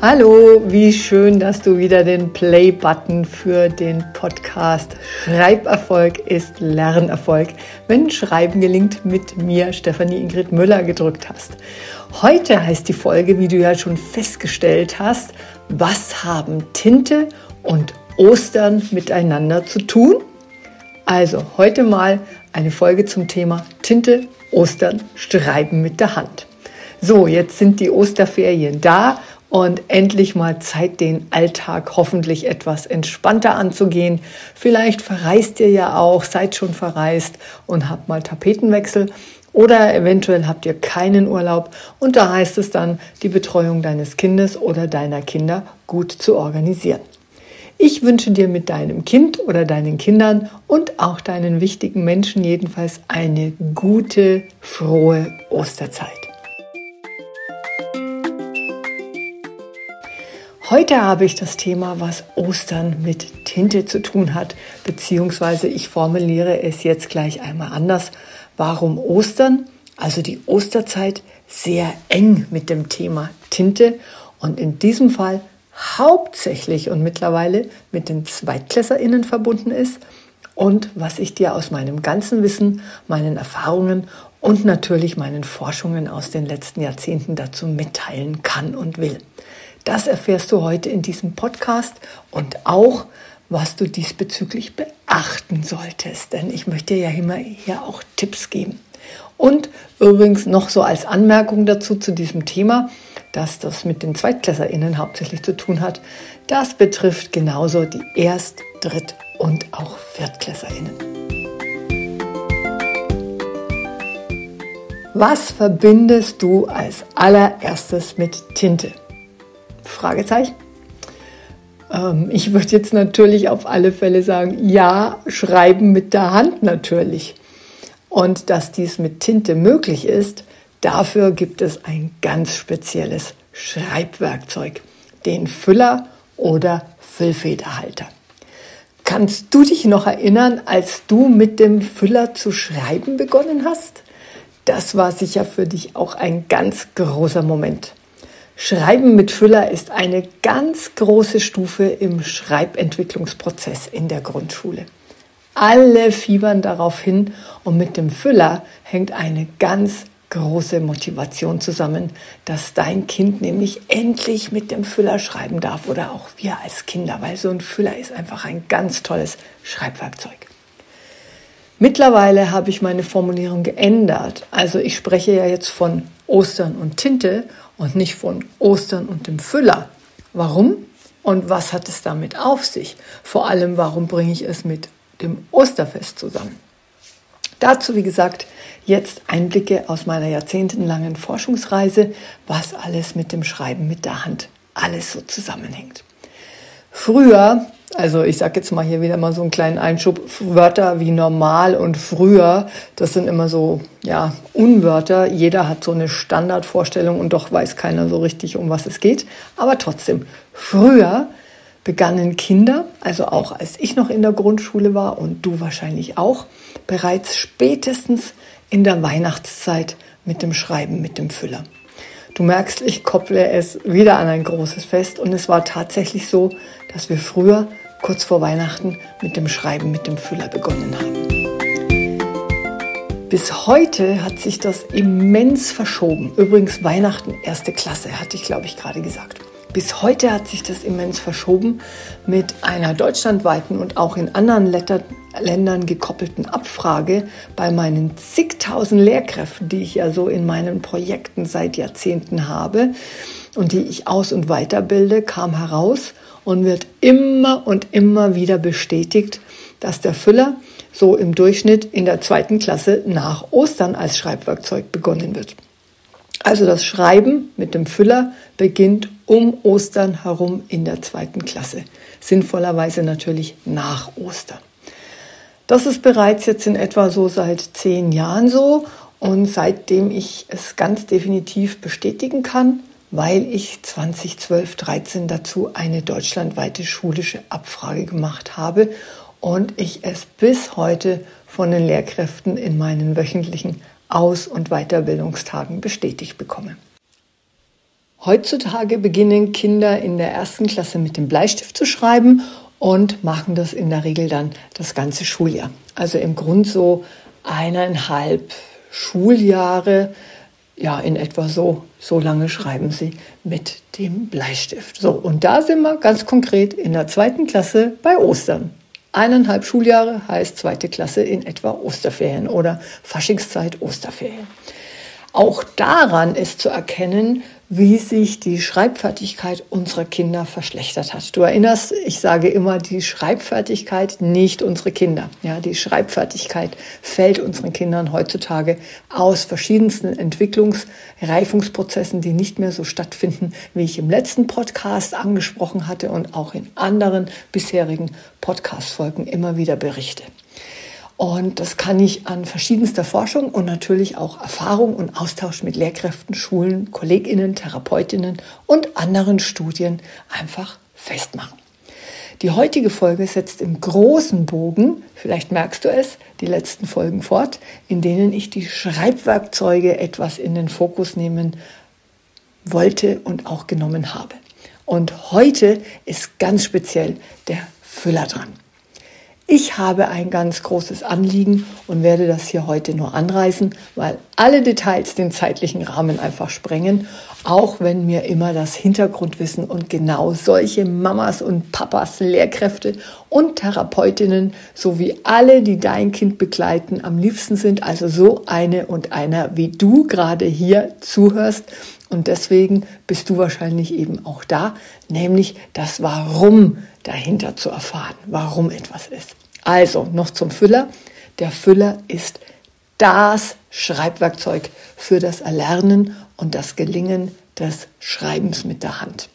Hallo, wie schön, dass du wieder den Play-Button für den Podcast Schreiberfolg ist Lernerfolg, wenn Schreiben gelingt, mit mir, Stefanie Ingrid Müller, gedrückt hast. Heute heißt die Folge, wie du ja schon festgestellt hast, was haben Tinte und Ostern miteinander zu tun? Also heute mal eine Folge zum Thema Tinte, Ostern, Schreiben mit der Hand. So, jetzt sind die Osterferien da und endlich mal Zeit, den Alltag hoffentlich etwas entspannter anzugehen. Vielleicht verreist ihr ja auch, seid schon verreist und habt mal Tapetenwechsel. Oder eventuell habt ihr keinen Urlaub und da heißt es dann, die Betreuung deines Kindes oder deiner Kinder gut zu organisieren. Ich wünsche dir mit deinem Kind oder deinen Kindern und auch deinen wichtigen Menschen jedenfalls eine gute, frohe Osterzeit. Heute habe ich das Thema, was Ostern mit Tinte zu tun hat, beziehungsweise ich formuliere es jetzt gleich einmal anders. Warum Ostern, also die Osterzeit, sehr eng mit dem Thema Tinte und in diesem Fall hauptsächlich und mittlerweile mit den ZweitklässerInnen verbunden ist und was ich dir aus meinem ganzen Wissen, meinen Erfahrungen und natürlich meinen Forschungen aus den letzten Jahrzehnten dazu mitteilen kann und will. Das erfährst du heute in diesem Podcast und auch, was du diesbezüglich beachten solltest. Denn ich möchte ja immer hier auch Tipps geben. Und übrigens noch so als Anmerkung dazu zu diesem Thema, dass das mit den ZweitklässerInnen hauptsächlich zu tun hat. Das betrifft genauso die Erst-, Dritt- und auch ViertklässerInnen. Was verbindest du als allererstes mit Tinte? Fragezeichen. Ähm, ich würde jetzt natürlich auf alle Fälle sagen, ja, schreiben mit der Hand natürlich. Und dass dies mit Tinte möglich ist, dafür gibt es ein ganz spezielles Schreibwerkzeug, den Füller oder Füllfederhalter. Kannst du dich noch erinnern, als du mit dem Füller zu schreiben begonnen hast? Das war sicher für dich auch ein ganz großer Moment. Schreiben mit Füller ist eine ganz große Stufe im Schreibentwicklungsprozess in der Grundschule. Alle fiebern darauf hin und mit dem Füller hängt eine ganz große Motivation zusammen, dass dein Kind nämlich endlich mit dem Füller schreiben darf oder auch wir als Kinder, weil so ein Füller ist einfach ein ganz tolles Schreibwerkzeug. Mittlerweile habe ich meine Formulierung geändert. Also ich spreche ja jetzt von Ostern und Tinte und nicht von Ostern und dem Füller. Warum und was hat es damit auf sich? Vor allem, warum bringe ich es mit dem Osterfest zusammen? Dazu, wie gesagt, jetzt Einblicke aus meiner jahrzehntelangen Forschungsreise, was alles mit dem Schreiben mit der Hand alles so zusammenhängt. Früher also ich sage jetzt mal hier wieder mal so einen kleinen Einschub. Wörter wie normal und früher, das sind immer so ja Unwörter. Jeder hat so eine Standardvorstellung und doch weiß keiner so richtig, um was es geht. Aber trotzdem, früher begannen Kinder, also auch als ich noch in der Grundschule war und du wahrscheinlich auch, bereits spätestens in der Weihnachtszeit mit dem Schreiben mit dem Füller. Du merkst, ich kopple es wieder an ein großes Fest und es war tatsächlich so, dass wir früher kurz vor Weihnachten mit dem Schreiben mit dem Füller begonnen haben. Bis heute hat sich das immens verschoben. Übrigens Weihnachten erste Klasse, hatte ich glaube ich gerade gesagt. Bis heute hat sich das immens verschoben mit einer deutschlandweiten und auch in anderen Letter Ländern gekoppelten Abfrage bei meinen zigtausend Lehrkräften, die ich ja so in meinen Projekten seit Jahrzehnten habe und die ich aus- und weiterbilde, kam heraus und wird immer und immer wieder bestätigt, dass der Füller so im Durchschnitt in der zweiten Klasse nach Ostern als Schreibwerkzeug begonnen wird. Also das Schreiben mit dem Füller beginnt um Ostern herum in der zweiten Klasse. Sinnvollerweise natürlich nach Ostern. Das ist bereits jetzt in etwa so seit zehn Jahren so und seitdem ich es ganz definitiv bestätigen kann, weil ich 2012, 13 dazu eine deutschlandweite schulische Abfrage gemacht habe und ich es bis heute von den Lehrkräften in meinen wöchentlichen Aus- und Weiterbildungstagen bestätigt bekomme. Heutzutage beginnen Kinder in der ersten Klasse mit dem Bleistift zu schreiben und machen das in der Regel dann das ganze Schuljahr. Also im Grund so eineinhalb Schuljahre, ja, in etwa so, so lange schreiben sie mit dem Bleistift. So, und da sind wir ganz konkret in der zweiten Klasse bei Ostern. Eineinhalb Schuljahre heißt zweite Klasse in etwa Osterferien oder Faschingszeit Osterferien. Auch daran ist zu erkennen, wie sich die Schreibfertigkeit unserer Kinder verschlechtert hat. Du erinnerst, ich sage immer, die Schreibfertigkeit, nicht unsere Kinder. Ja, die Schreibfertigkeit fällt unseren Kindern heutzutage aus verschiedensten Entwicklungs-, Reifungsprozessen, die nicht mehr so stattfinden, wie ich im letzten Podcast angesprochen hatte und auch in anderen bisherigen Podcast-Folgen immer wieder berichte. Und das kann ich an verschiedenster Forschung und natürlich auch Erfahrung und Austausch mit Lehrkräften, Schulen, Kolleginnen, Therapeutinnen und anderen Studien einfach festmachen. Die heutige Folge setzt im großen Bogen, vielleicht merkst du es, die letzten Folgen fort, in denen ich die Schreibwerkzeuge etwas in den Fokus nehmen wollte und auch genommen habe. Und heute ist ganz speziell der Füller dran. Ich habe ein ganz großes Anliegen und werde das hier heute nur anreißen, weil alle Details den zeitlichen Rahmen einfach sprengen, auch wenn mir immer das Hintergrundwissen und genau solche Mamas und Papas, Lehrkräfte und Therapeutinnen sowie alle, die dein Kind begleiten, am liebsten sind, also so eine und einer, wie du gerade hier zuhörst. Und deswegen bist du wahrscheinlich eben auch da, nämlich das Warum dahinter zu erfahren, warum etwas ist. Also noch zum Füller. Der Füller ist das Schreibwerkzeug für das Erlernen und das Gelingen des Schreibens mit der Hand.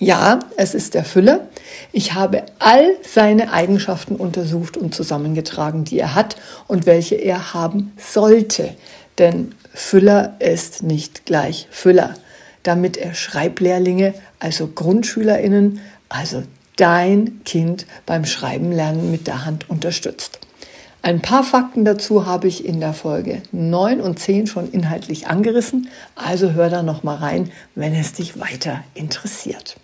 Ja, es ist der Füller. Ich habe all seine Eigenschaften untersucht und zusammengetragen, die er hat und welche er haben sollte. Denn Füller ist nicht gleich Füller. Damit er Schreiblehrlinge, also Grundschülerinnen, also dein Kind beim Schreiben lernen mit der Hand unterstützt. Ein paar Fakten dazu habe ich in der Folge 9 und 10 schon inhaltlich angerissen, also hör da noch mal rein, wenn es dich weiter interessiert.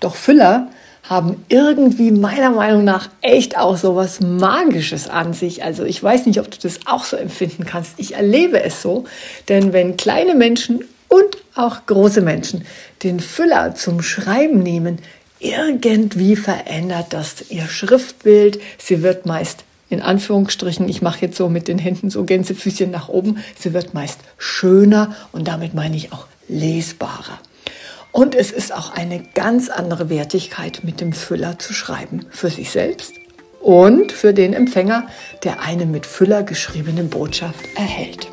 Doch Füller haben irgendwie meiner Meinung nach echt auch so was Magisches an sich. Also ich weiß nicht, ob du das auch so empfinden kannst. Ich erlebe es so, denn wenn kleine Menschen und auch große Menschen den Füller zum Schreiben nehmen, irgendwie verändert das ihr Schriftbild. Sie wird meist in Anführungsstrichen, ich mache jetzt so mit den Händen so Gänsefüßchen nach oben, sie wird meist schöner und damit meine ich auch lesbarer. Und es ist auch eine ganz andere Wertigkeit, mit dem Füller zu schreiben, für sich selbst und für den Empfänger, der eine mit Füller geschriebene Botschaft erhält.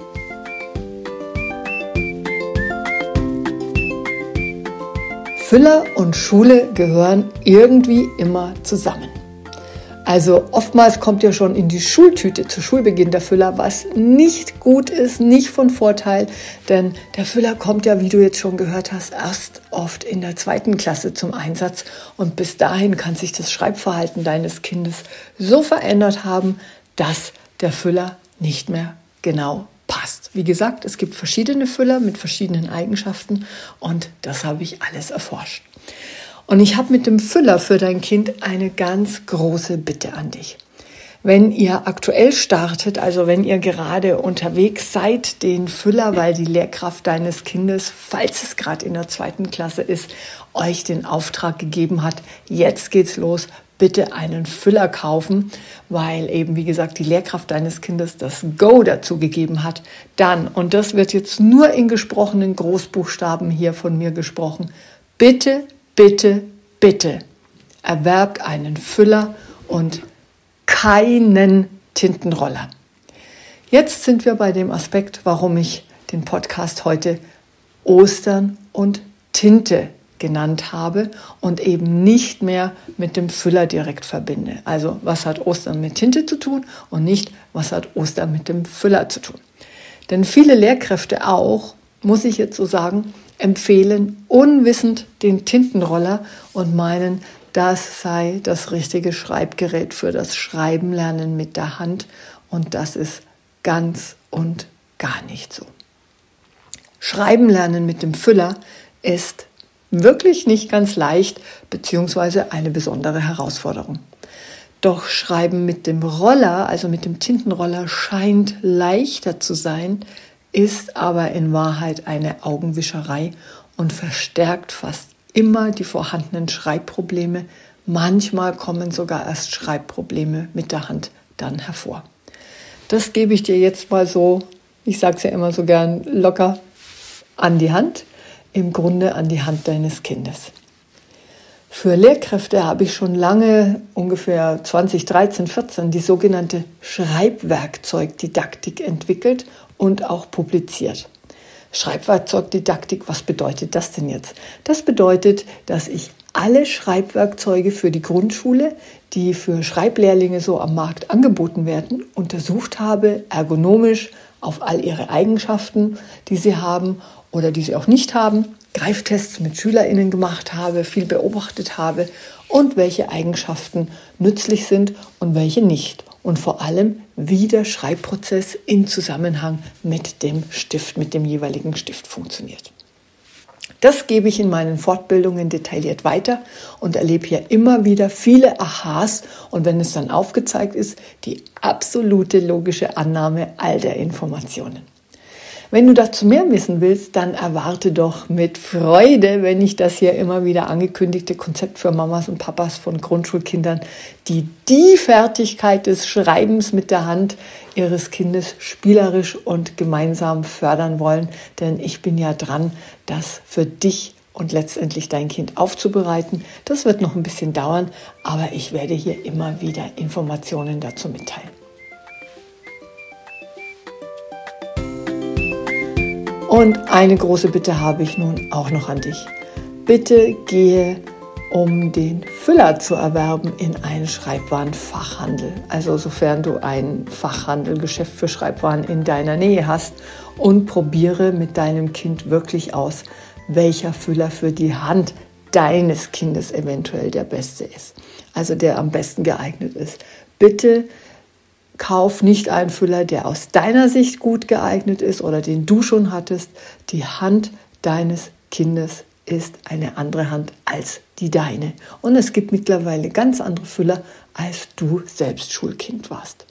Füller und Schule gehören irgendwie immer zusammen. Also oftmals kommt ja schon in die Schultüte zu Schulbeginn der Füller, was nicht gut ist, nicht von Vorteil, denn der Füller kommt ja, wie du jetzt schon gehört hast, erst oft in der zweiten Klasse zum Einsatz und bis dahin kann sich das Schreibverhalten deines Kindes so verändert haben, dass der Füller nicht mehr genau passt. Wie gesagt, es gibt verschiedene Füller mit verschiedenen Eigenschaften und das habe ich alles erforscht. Und ich habe mit dem Füller für dein Kind eine ganz große Bitte an dich. Wenn ihr aktuell startet, also wenn ihr gerade unterwegs seid, den Füller, weil die Lehrkraft deines Kindes, falls es gerade in der zweiten Klasse ist, euch den Auftrag gegeben hat, jetzt geht's los, bitte einen Füller kaufen, weil eben, wie gesagt, die Lehrkraft deines Kindes das Go dazu gegeben hat. Dann, und das wird jetzt nur in gesprochenen Großbuchstaben hier von mir gesprochen, bitte, bitte, bitte erwerbt einen Füller und keinen Tintenroller. Jetzt sind wir bei dem Aspekt, warum ich den Podcast heute Ostern und Tinte genannt habe und eben nicht mehr mit dem Füller direkt verbinde. Also was hat Ostern mit Tinte zu tun und nicht was hat Ostern mit dem Füller zu tun. Denn viele Lehrkräfte auch, muss ich jetzt so sagen, empfehlen unwissend den Tintenroller und meinen, das sei das richtige Schreibgerät für das Schreiben lernen mit der Hand und das ist ganz und gar nicht so. Schreiben lernen mit dem Füller ist wirklich nicht ganz leicht beziehungsweise eine besondere Herausforderung. Doch Schreiben mit dem Roller, also mit dem Tintenroller, scheint leichter zu sein, ist aber in Wahrheit eine Augenwischerei und verstärkt fast immer die vorhandenen Schreibprobleme. Manchmal kommen sogar erst Schreibprobleme mit der Hand dann hervor. Das gebe ich dir jetzt mal so, ich sage es ja immer so gern, locker an die Hand, im Grunde an die Hand deines Kindes. Für Lehrkräfte habe ich schon lange, ungefähr 2013, 14, die sogenannte Schreibwerkzeugdidaktik entwickelt und auch publiziert. Schreibwerkzeugdidaktik, was bedeutet das denn jetzt? Das bedeutet, dass ich alle Schreibwerkzeuge für die Grundschule, die für Schreiblehrlinge so am Markt angeboten werden, untersucht habe, ergonomisch auf all ihre Eigenschaften, die sie haben oder die sie auch nicht haben, Greiftests mit SchülerInnen gemacht habe, viel beobachtet habe und welche Eigenschaften nützlich sind und welche nicht. Und vor allem, wie der Schreibprozess in Zusammenhang mit dem Stift, mit dem jeweiligen Stift funktioniert. Das gebe ich in meinen Fortbildungen detailliert weiter und erlebe hier immer wieder viele Aha's und wenn es dann aufgezeigt ist, die absolute logische Annahme all der Informationen. Wenn du dazu mehr wissen willst, dann erwarte doch mit Freude, wenn ich das hier immer wieder angekündigte Konzept für Mamas und Papas von Grundschulkindern, die die Fertigkeit des Schreibens mit der Hand ihres Kindes spielerisch und gemeinsam fördern wollen. Denn ich bin ja dran, das für dich und letztendlich dein Kind aufzubereiten. Das wird noch ein bisschen dauern, aber ich werde hier immer wieder Informationen dazu mitteilen. Und eine große Bitte habe ich nun auch noch an dich. Bitte gehe, um den Füller zu erwerben, in einen Schreibwarenfachhandel. Also sofern du ein Fachhandelgeschäft für Schreibwaren in deiner Nähe hast und probiere mit deinem Kind wirklich aus, welcher Füller für die Hand deines Kindes eventuell der beste ist. Also der am besten geeignet ist. Bitte Kauf nicht einen Füller, der aus deiner Sicht gut geeignet ist oder den du schon hattest. Die Hand deines Kindes ist eine andere Hand als die deine. Und es gibt mittlerweile ganz andere Füller, als du selbst Schulkind warst.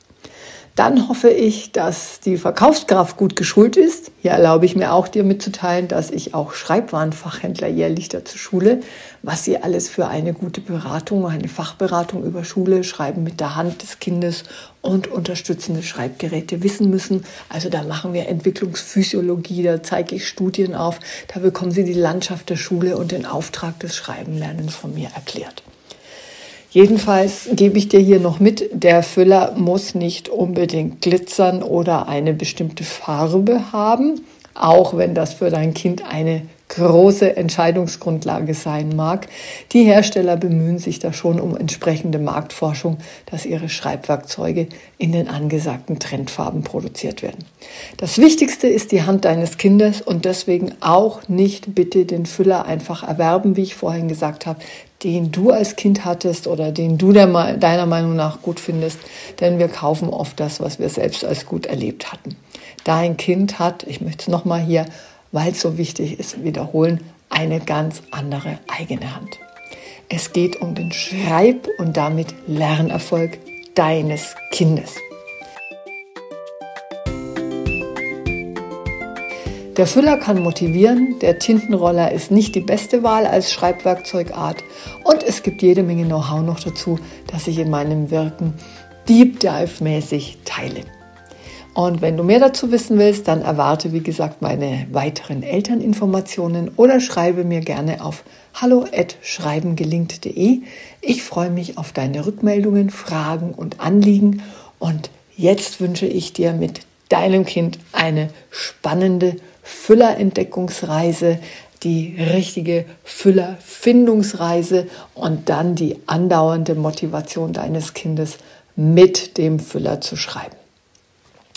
Dann hoffe ich, dass die Verkaufskraft gut geschult ist. Hier erlaube ich mir auch dir mitzuteilen, dass ich auch Schreibwarenfachhändler jährlich dazu schule, was sie alles für eine gute Beratung, eine Fachberatung über Schule, Schreiben mit der Hand des Kindes und unterstützende Schreibgeräte wissen müssen. Also da machen wir Entwicklungsphysiologie, da zeige ich Studien auf, da bekommen Sie die Landschaft der Schule und den Auftrag des Schreibenlernens von mir erklärt. Jedenfalls gebe ich dir hier noch mit, der Füller muss nicht unbedingt glitzern oder eine bestimmte Farbe haben, auch wenn das für dein Kind eine große Entscheidungsgrundlage sein mag. Die Hersteller bemühen sich da schon um entsprechende Marktforschung, dass ihre Schreibwerkzeuge in den angesagten Trendfarben produziert werden. Das Wichtigste ist die Hand deines Kindes und deswegen auch nicht bitte den Füller einfach erwerben, wie ich vorhin gesagt habe den du als Kind hattest oder den du der, deiner Meinung nach gut findest, denn wir kaufen oft das, was wir selbst als gut erlebt hatten. Dein Kind hat, ich möchte es nochmal hier, weil es so wichtig ist, wiederholen, eine ganz andere eigene Hand. Es geht um den Schreib- und damit Lernerfolg deines Kindes. Der Füller kann motivieren, der Tintenroller ist nicht die beste Wahl als Schreibwerkzeugart und es gibt jede Menge Know-how noch dazu, das ich in meinem Wirken Deep Dive-mäßig teile. Und wenn du mehr dazu wissen willst, dann erwarte, wie gesagt, meine weiteren Elterninformationen oder schreibe mir gerne auf hallo@schreibengelingt.de. Ich freue mich auf deine Rückmeldungen, Fragen und Anliegen und jetzt wünsche ich dir mit deinem Kind eine spannende Füllerentdeckungsreise, die richtige Füllerfindungsreise und dann die andauernde Motivation deines Kindes mit dem Füller zu schreiben.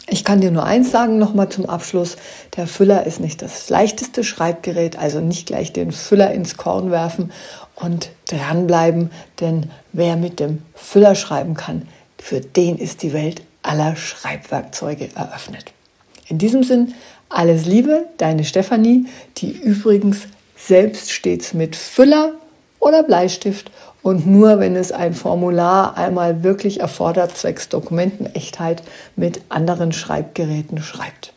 Ich kann dir nur eins sagen, nochmal zum Abschluss. Der Füller ist nicht das leichteste Schreibgerät, also nicht gleich den Füller ins Korn werfen und dranbleiben, denn wer mit dem Füller schreiben kann, für den ist die Welt aller Schreibwerkzeuge eröffnet. In diesem Sinn, alles Liebe, deine Stefanie, die übrigens selbst stets mit Füller oder Bleistift und nur wenn es ein Formular einmal wirklich erfordert, zwecks Dokumentenechtheit, mit anderen Schreibgeräten schreibt.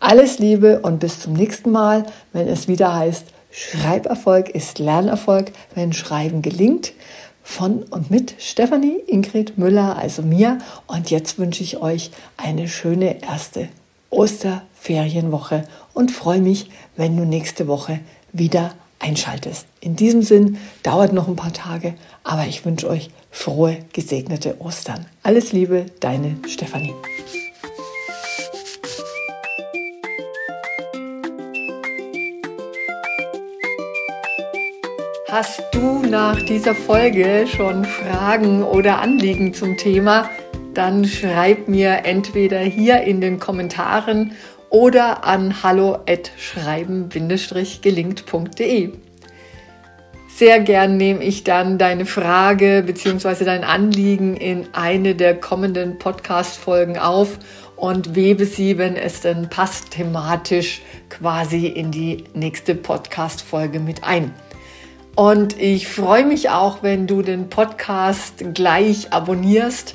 Alles Liebe und bis zum nächsten Mal, wenn es wieder heißt, Schreiberfolg ist Lernerfolg, wenn Schreiben gelingt. Von und mit Stefanie Ingrid Müller, also mir. Und jetzt wünsche ich euch eine schöne erste Osterferienwoche und freue mich, wenn du nächste Woche wieder einschaltest. In diesem Sinn dauert noch ein paar Tage, aber ich wünsche euch frohe, gesegnete Ostern. Alles Liebe, deine Stefanie. Hast du nach dieser Folge schon Fragen oder Anliegen zum Thema? Dann schreib mir entweder hier in den Kommentaren oder an hallo@schreiben-gelingt.de. Sehr gern nehme ich dann deine Frage bzw. dein Anliegen in eine der kommenden Podcast-Folgen auf und webe sie, wenn es denn passt, thematisch quasi in die nächste Podcast-Folge mit ein. Und ich freue mich auch, wenn du den Podcast gleich abonnierst